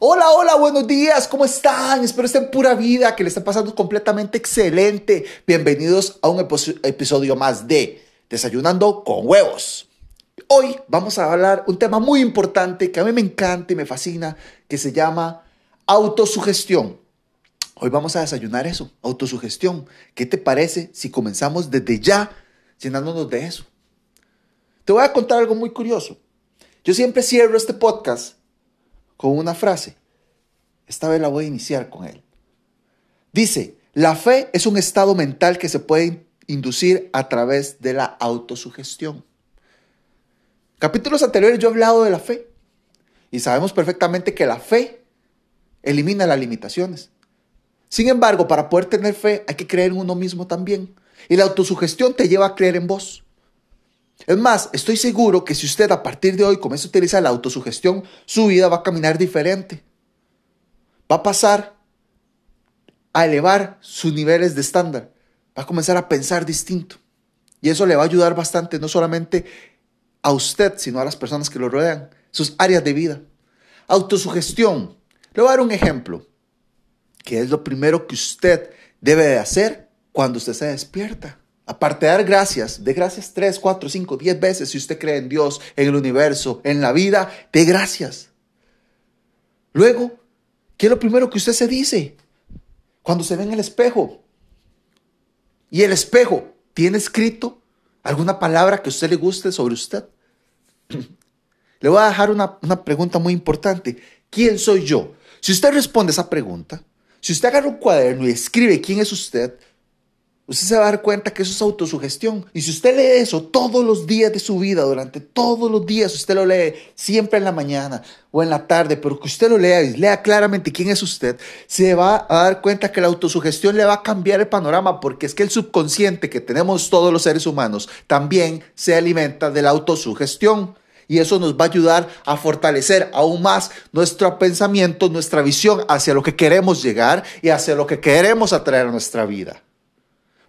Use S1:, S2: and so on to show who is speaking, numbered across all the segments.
S1: Hola, hola, buenos días, ¿cómo están? Espero estén pura vida, que le estén pasando completamente excelente. Bienvenidos a un episodio más de Desayunando con huevos. Hoy vamos a hablar un tema muy importante que a mí me encanta y me fascina, que se llama autosugestión. Hoy vamos a desayunar eso, autosugestión. ¿Qué te parece si comenzamos desde ya llenándonos de eso? Te voy a contar algo muy curioso. Yo siempre cierro este podcast con una frase. Esta vez la voy a iniciar con él. Dice, la fe es un estado mental que se puede inducir a través de la autosugestión. Capítulos anteriores yo he hablado de la fe y sabemos perfectamente que la fe elimina las limitaciones. Sin embargo, para poder tener fe hay que creer en uno mismo también. Y la autosugestión te lleva a creer en vos. Es más, estoy seguro que si usted a partir de hoy comienza a utilizar la autosugestión, su vida va a caminar diferente. Va a pasar a elevar sus niveles de estándar. Va a comenzar a pensar distinto. Y eso le va a ayudar bastante, no solamente a usted, sino a las personas que lo rodean, sus áreas de vida. Autosugestión. Le voy a dar un ejemplo, que es lo primero que usted debe de hacer cuando usted se despierta. Aparte de dar gracias, de gracias 3, 4, 5, 10 veces si usted cree en Dios, en el universo, en la vida, de gracias. Luego, ¿qué es lo primero que usted se dice? Cuando se ve en el espejo. Y el espejo tiene escrito alguna palabra que a usted le guste sobre usted. Le voy a dejar una, una pregunta muy importante. ¿Quién soy yo? Si usted responde esa pregunta, si usted agarra un cuaderno y escribe quién es usted, Usted se va a dar cuenta que eso es autosugestión. Y si usted lee eso todos los días de su vida, durante todos los días, usted lo lee siempre en la mañana o en la tarde, pero que usted lo lea y lea claramente quién es usted, se va a dar cuenta que la autosugestión le va a cambiar el panorama, porque es que el subconsciente que tenemos todos los seres humanos también se alimenta de la autosugestión. Y eso nos va a ayudar a fortalecer aún más nuestro pensamiento, nuestra visión hacia lo que queremos llegar y hacia lo que queremos atraer a nuestra vida.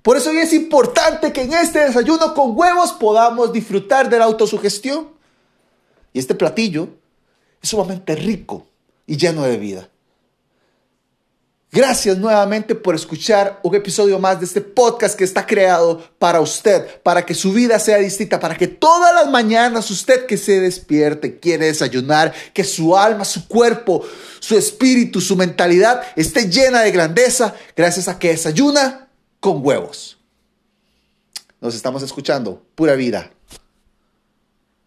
S1: Por eso es importante que en este desayuno con huevos podamos disfrutar de la autosugestión. Y este platillo es sumamente rico y lleno de vida. Gracias nuevamente por escuchar un episodio más de este podcast que está creado para usted, para que su vida sea distinta, para que todas las mañanas usted que se despierte, quiere desayunar, que su alma, su cuerpo, su espíritu, su mentalidad esté llena de grandeza, gracias a que desayuna con huevos. Nos estamos escuchando. Pura vida.